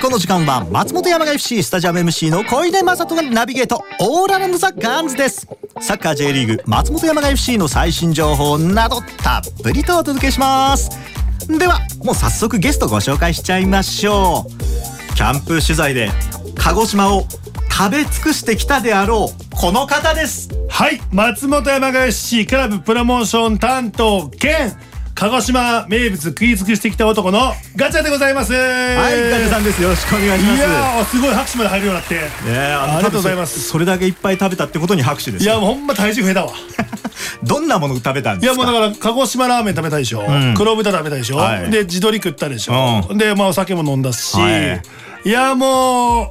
この時間は松本山雅 FC スタジアム MC の小出正人がナビゲートオーラランドザ・ガンズです。サッカー J リーグ松本山雅 FC の最新情報などたっぷりとお届けします。ではもう早速ゲストご紹介しちゃいましょう。キャンプ取材で鹿児島を食べ尽くしてきたであろうこの方です。はい松本山雅 FC クラブプロモーション担当兼鹿児島名物食い尽くしてきた男のガチャでございます。はいはいガチャさんです。よろしくお願いします。いやーすごい拍手まで入るようになって。ありがとうございます。それだけいっぱい食べたってことに拍手ですよ。いやもうほんま体重増えたわ。どんなもの食べたんいですか？やもうだから鹿児島ラーメン食べたでしょ、ん。黒豚食べたでしょ、はい。で地鶏食ったでしょ、うでまあお酒も飲んだし、はい。い、やもう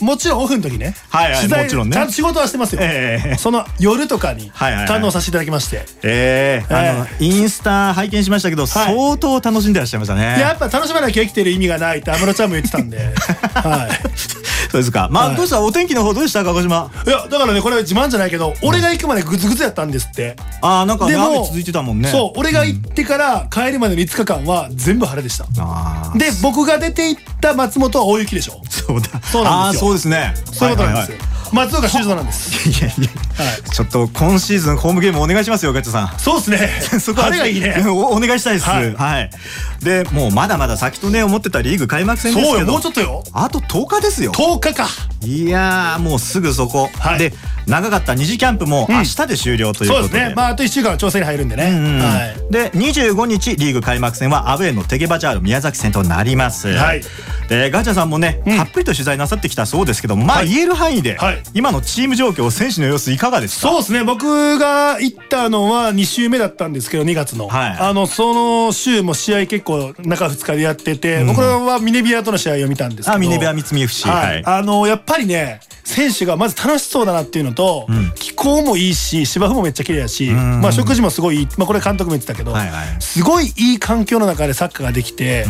もちろんオフの時ね。はいはい取材もちろんね。ちゃんと仕事はしてますよ、ええその夜とかにはいはいはい。堪能させていただきまして、ええあのインスタ拝見しましたけど、相当楽しんでらっしゃいましたね。やっぱ楽しまなきゃ生きてる意味がないって安室ちゃんも言ってたんで、はい、そうですか？まあ、はい。どうした？お天気の方どうでした？鹿児島。いやだからねこれは自慢じゃないけど、俺が行くまでグツグツやったんですって。ああなんか、ね、雨続いてたもんね。そう俺が行ってから帰りまでの5日間は全部晴れでした。で僕が出て行った松本は大雪でしょ。そうだ。そうなんですよ。ああそうですね。そういうことなんですよ、はい松岡修造なんですはいやいや、はいちょっと今シーズンホームゲームお願いしますよガッチャさんそうですね そこは晴れがいいねおお願いしたいです。ははいい。で、もうまだまだ先とね思ってたリーグ開幕戦ですけど。そうよもうちょっとよあと10日ですよ。10日かいやーもうすぐそこ。はいで、長かった2次キャンプも明日で終了というそうことで。ですね。まああと1週間は調整に入るんでね、うんはい。で25日リーグ開幕戦はアウェーのテゲバジャール宮崎戦となります、はい。でガチャさんもね、うん。たっぷりと取材なさってきたそうですけどまあはい。言える範囲で、はい。今のチーム状況選手の様子いかがですか？そうですね。僕が行ったのは2週目だったんですけど2月の、はい。あのその週も試合結構中2日でやってて、僕はミネビアとの試合を見たんですけど。あミネベア三菱 FC はい、あのやっぱりね選手がまず楽しそうだなっていうのと、ん。気候もいいし芝生もめっちゃ綺麗だし、ん。まあ、食事もすごいまあ、これ監督も言ってたけど、すごいいい環境の中でサッカーができて、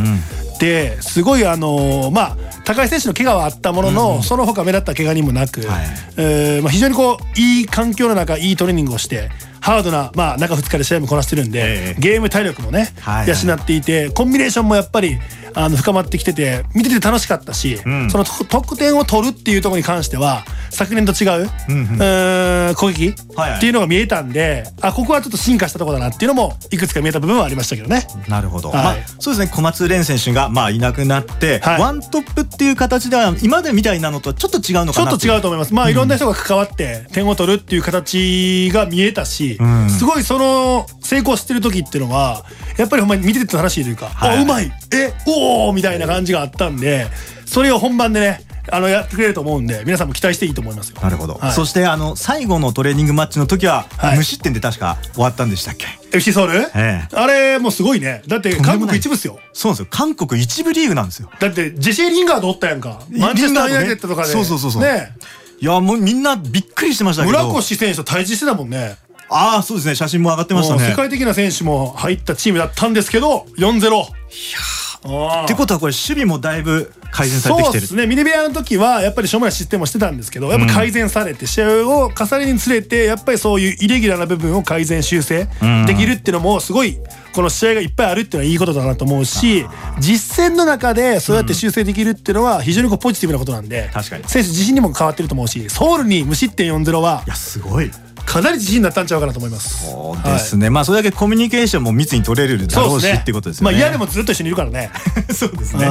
ですごいあのまあ高井選手の怪我はあったものの、その他目立った怪我にもなく、はい。えーまあ、非常にこういい環境の中いいトレーニングをしてハードな、まあ、中2日で試合もこなしてるんで、ええ。ゲーム体力もね、養っていてコンビネーションもやっぱりあの深まってきてて見てて楽しかったし、ん。そのと得点を取るっていうところに関しては昨年と違う、うんうん。えー攻撃はいはい。っていうのが見えたんで、あここはちょっと進化したところだなっていうのもいくつか見えた部分はありましたけどね。なるほど、はい。まあ、そうですね。小松蓮選手がまあいなくなって、はい。ワントップっていう形では今までみたいなのとちょっと違うのちょっかなう。と違うと思います。まあいろんな人が関わって点を取るっていう形が見えたし、ん。すごいその成功してる時っていうのはやっぱりほんまに見てて楽しいというか、はい。あうまい。えおおみたいな感じがあったんでそれを本番でねあのやってくれると思うんで皆さんも期待していいと思いますよ。なるほど、はい。そしてあの最後のトレーニングマッチの時は、はい。無失点で確か終わったんでしたっけ？FC ソウル、ええ。あれもうすごいね。だって韓国一部っすよ。そうですよ。韓国一部リーグなんですよ。だってジェシー・リンガードおったやんか。マンチェスター・ユナイテッドとかで、そうそうそうそう。ねいやもうみんなびっくりしてましたけど。村越選手と対峙してたもんね。ああそうですね。写真も上がってましたね。世界的な選手も入ったチームだったんですけど4-0いやってことはこれ守備もだいぶ改善されてきてる。そうですね。ミネベアの時はやっぱりしょうもない失点もしてたんですけどやっぱ改善されて試合を重ねにつれてやっぱりそういうイレギュラーな部分を改善修正できるっていうのもすごいこの試合がいっぱいあるっていうのはいいことだなと思うし実戦の中でそうやって修正できるっていうのは非常にこうポジティブなことなんで確かに。選手自身にも変わってると思うしソウルに無失点4-0はいやすごいかなり自信になったんちゃうかなと思います。そうですね、まあそれだけコミュニケーションも密に取れるだろうしっていうことですよね。まあ嫌でもずっと一緒にいるからね。そうですね、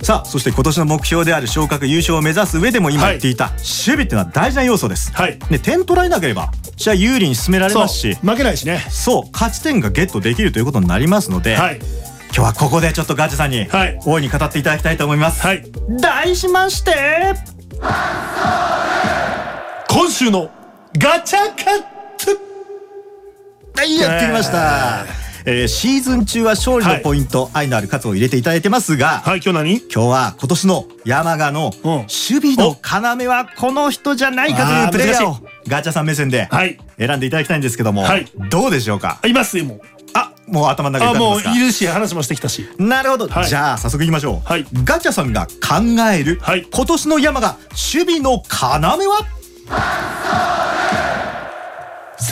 うさあそして今年の目標である昇格優勝を目指す上でも今言っていた守備っていうのは大事な要素です、はい。ね、点取られなければ試合有利に進められますし。負けないしね。そう。勝ち点がゲットできるということになりますので、はい。今日はここでちょっとガチャさんにはい。大いに語っていただきたいと思います、はい。題しまして。今週のガチャカッツ。はいやってきました、えーシーズン中は勝利のポイント、愛のある活を入れていただいてますが、はい、今日何？今日は今年の山賀のうん。守備の要はこの人じゃないかというプレイヤーをガチャさん目線ではい。選んでいただきたいんですけども、はい。どうでしょうか？あいます？よ、もう。あもう頭の中あ、に浮かんでますか？もういるし、話もしてきたし。なるほど、はい。じゃあ早速いきましょう、はい。ガチャさんが考える、はい。今年の山賀守備の要は？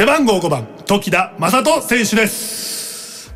背番号5番、時田正人選手です。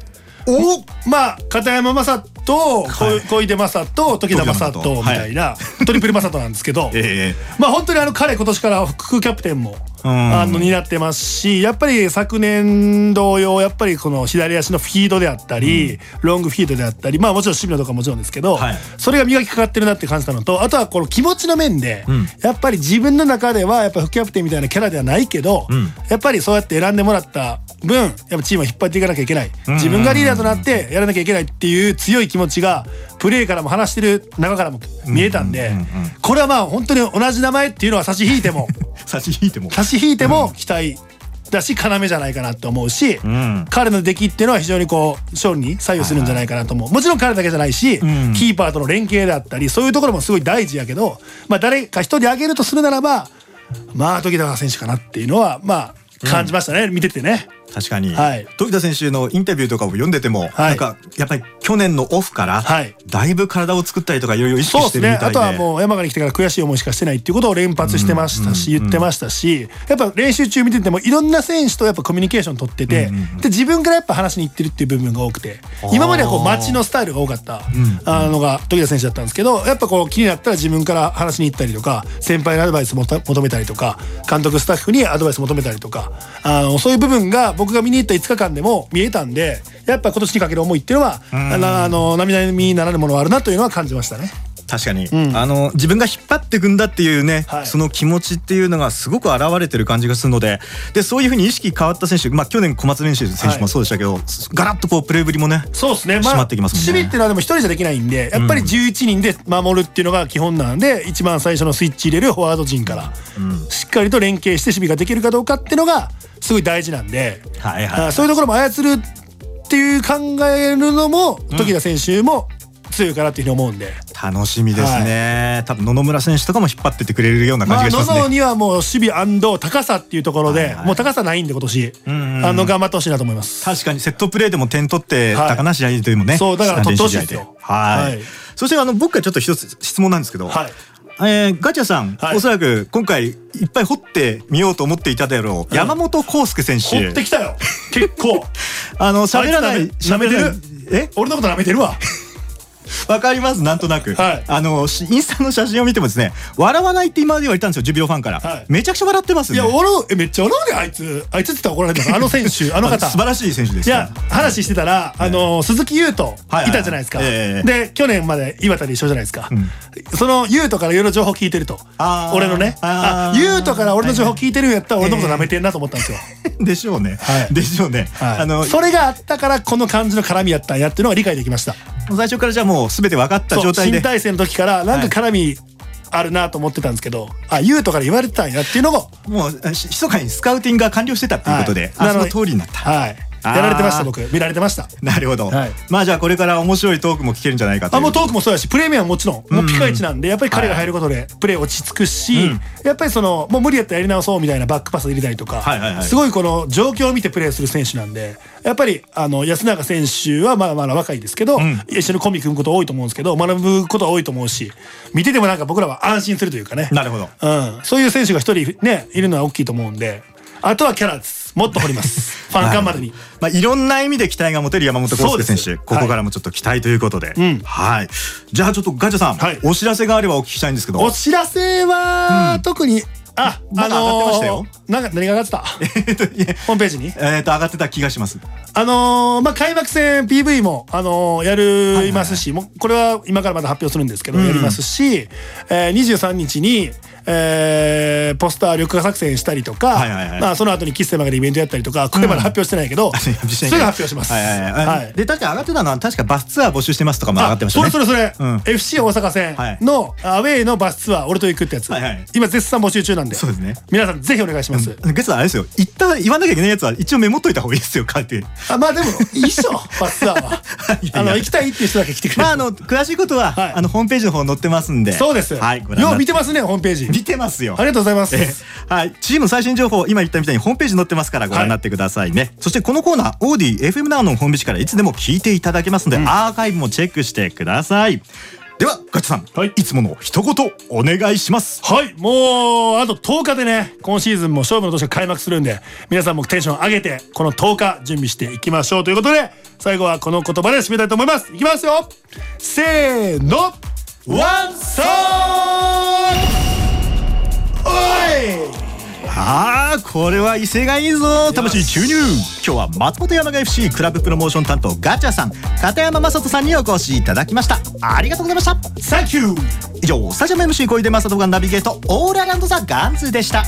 おまあ、片山正と、はい。こ小出正と時田正人。みたいな、トリプル正人なんですけど、えまあ本当にあの彼今年から副キャプテンもうんあの担ってますしやっぱり昨年同様やっぱりこの左足のフィードであったり、ロングフィードであったりまあもちろん守備のとかもちろんですけど、はい。それが磨きかかってるなって感じたのとあとはこの気持ちの面で、ん。やっぱり自分の中ではやっぱ副キャプテンみたいなキャラではないけど、ん。やっぱりそうやって選んでもらった分やっぱチームを引っ張っていかなきゃいけない、自分がリーダーとなってやらなきゃいけないっていう強い気持ちがプレーからも話してる中からも見えたんで、これはまあ本当に同じ名前っていうのは差し引いてもえ差し引いても。差し引いても期待だし要じゃないかなって思うし、ん。彼の出来っていうのは非常にこう勝利に左右するんじゃないかなと思う。もちろん彼だけじゃないし、ん。キーパーとの連携であったりそういうところもすごい大事やけど、まあ、誰か一人挙げるとするならばまあ時田選手かなっていうのはまあ感じましたね、見ててね。確かに、はい。時田選手のインタビューとかを読んでても、はい。なんかやっぱり去年のオフから、はい。だいぶ体を作ったりとかいろいろ意識してるみたいで。あとはもう山形に来てから悔しい思いしかしてないっていうことを連発してましたし、言ってましたしやっぱ練習中見ててもいろんな選手とやっぱコミュニケーション取ってて、で自分からやっぱ話しに行ってるっていう部分が多くて今まではこう街のスタイルが多かったあのが時田選手だったんですけどやっぱこう気になったら自分から話しに行ったりとか先輩のアドバイス求めたりとか監督スタッフにアドバイス求めたりとかあのそういう部分が僕が見に行った5日間でも見えたんでやっぱ今年にかける思いっていうのはあのあの並々にならぬものがあるなというのは感じましたね。確かに、あの自分が引っ張っていくんだっていうね、はい。その気持ちっていうのがすごく現れてる感じがするので。でそういうふうに意識変わった選手、まあ、去年小松練習選手もそうでしたけど、ガラッとこうプレーぶりもねそうですね。締まってきますもんね。守備っていうのはでも一人じゃできないんで、やっぱり11人で守るっていうのが基本なんで、一番最初のスイッチ入れるフォワード陣から、しっかりと連携して守備ができるかどうかっていうのがすごい大事なんで、はいはいあそういうところも操るっていう考えるのも時田選手も強いかなっていうふうに思うんで。楽しみですね、多分野々村選手とかも引っ張ってってくれるような感まあ、じがしますね、野々にはもう守備高さっていうところで、はいはい。もう高さないんで今年、んうん。あの頑張ってほしいなと思います。確かにセットプレーでも点取ってはい高梨試合でもね、そうだから取ってほしいですよ。はい、はい。そしてあの僕からちょっと一つ質問なんですけど、はい。えーガチャさん、はい。おそらく今回いっぱい掘ってみようと思っていたであろう、山本康介選手。掘ってきたよ。結構。あの喋らないあいつ舐め舐めてる？え？俺のこと舐めてるわわかりますなんとなく、はい。あのしインスタの写真を見てもですね笑わないって今まで言われたんですよジュビロファンから、はい。めちゃくちゃ笑ってますね。いや笑うえめっちゃ笑うねあいつ。あいつって言ったら怒られるの。あの選手 あの方。素晴らしい選手ですいや話してたら、あの鈴木優斗はいたじゃないですか、ええで去年まで岩田で一緒じゃないですか、その優斗からいろいろ情報聞いてると。俺のね。優斗から俺の情報聞いてるんやったら俺のこと舐めてんなと思ったんですよ、でしょうね、はい。でしょうね、はい。あのそれがあったからこの感じの絡みやったんやっていうのが理解できました。最初からじゃあもう全て分かったそう状態で。新体制の時からなんか絡みあるなと思ってたんですけど、あ優斗から言われてたんやっていうのももうひ密かにスカウティングが完了してたっていうことで、あそのはい。なので通りになった、はいやられてました僕。見られてました。なるほど、はい。まあじゃあこれから面白いトークも聞けるんじゃないかという。あもうトークもそうやしプレミアムもちろん。もうピカイチなんでやっぱり彼が入ることでプレー落ち着くし、うん。やっぱりそのもう無理やったらやり直そうみたいなバックパス入れたりとか、はいはいはい。すごいこの状況を見てプレーする選手なんでやっぱりあの安永選手はまだまだ若いですけど、ん。一緒にコンビ組むこと多いと思うんですけど学ぶことは多いと思うし見ててもなんか僕らは安心するというかね。なるほど。うん、そういう選手が一人ねいるのは大きいと思うんであとはキャラですもっと掘ります。ファン感までに。まあ、いろんな意味で期待が持てる山本康介選手。ここからもちょっと期待ということで、ん。はい。じゃあちょっとガチャさん、はい。お知らせがあればお聞きしたいんですけど。お知らせは、特にあなんか上がってましたよ。なんか何が上がってた？ホームページに？えーと上がってた気がします。あのーまあ開幕戦 PV もあのーやるいますし、もうこれは今からまだ発表するんですけど、やりますし、えー、23日に、えーポスター緑化作戦したりとか、はいはいはい。まあその後にキッセマがでイベントやったりとかこれまだ発表してないけど、それ実際が発表します。はいはいはい。はい。で確か上がってたのは確かバスツアー募集してますとかも上がってましたね。あそれそれそれ、うん。FC 大阪戦のアウェーのバスツアー俺と行くってやつ、はいはい。今絶賛募集中なんで。そうですね。皆さんぜひお願いします、ゲストあれですよ。言った言わなきゃいけないやつは一応メモっといた方がいいですよ書いて。あまあでもいいっしょバスツアーは。あの行きたいっていう人だけ来てくれるまああの詳しいことは、はい。あのホームページの方載ってますんで。そうです、はいよう見てますねホームページ見てますよ。ありがとうございます、えはい、チームの最新情報今言ったみたいにホームページ載ってますからご覧になってくださいね、そしてこのコーナーオーディ FM ナウのホームページからいつでも聞いていただけますので、アーカイブもチェックしてください。ではガッチさん、はい。いつもの一言お願いします。はい。もうあと10日でね今シーズンも勝負の年が開幕するんで皆さんもテンション上げてこの10日準備していきましょうということで最後はこの言葉で締めたいと思います。いきますよ。せーの。ワンソンこれは威勢がいいぞ。魂注入。今日は松本山雅 FC クラブプロモーション担当ガチャさん片山雅人さんにお越しいただきました。ありがとうございました。サンキュー以上スタジアム MC 小出正人がナビゲートオールアラウンドザガンズでした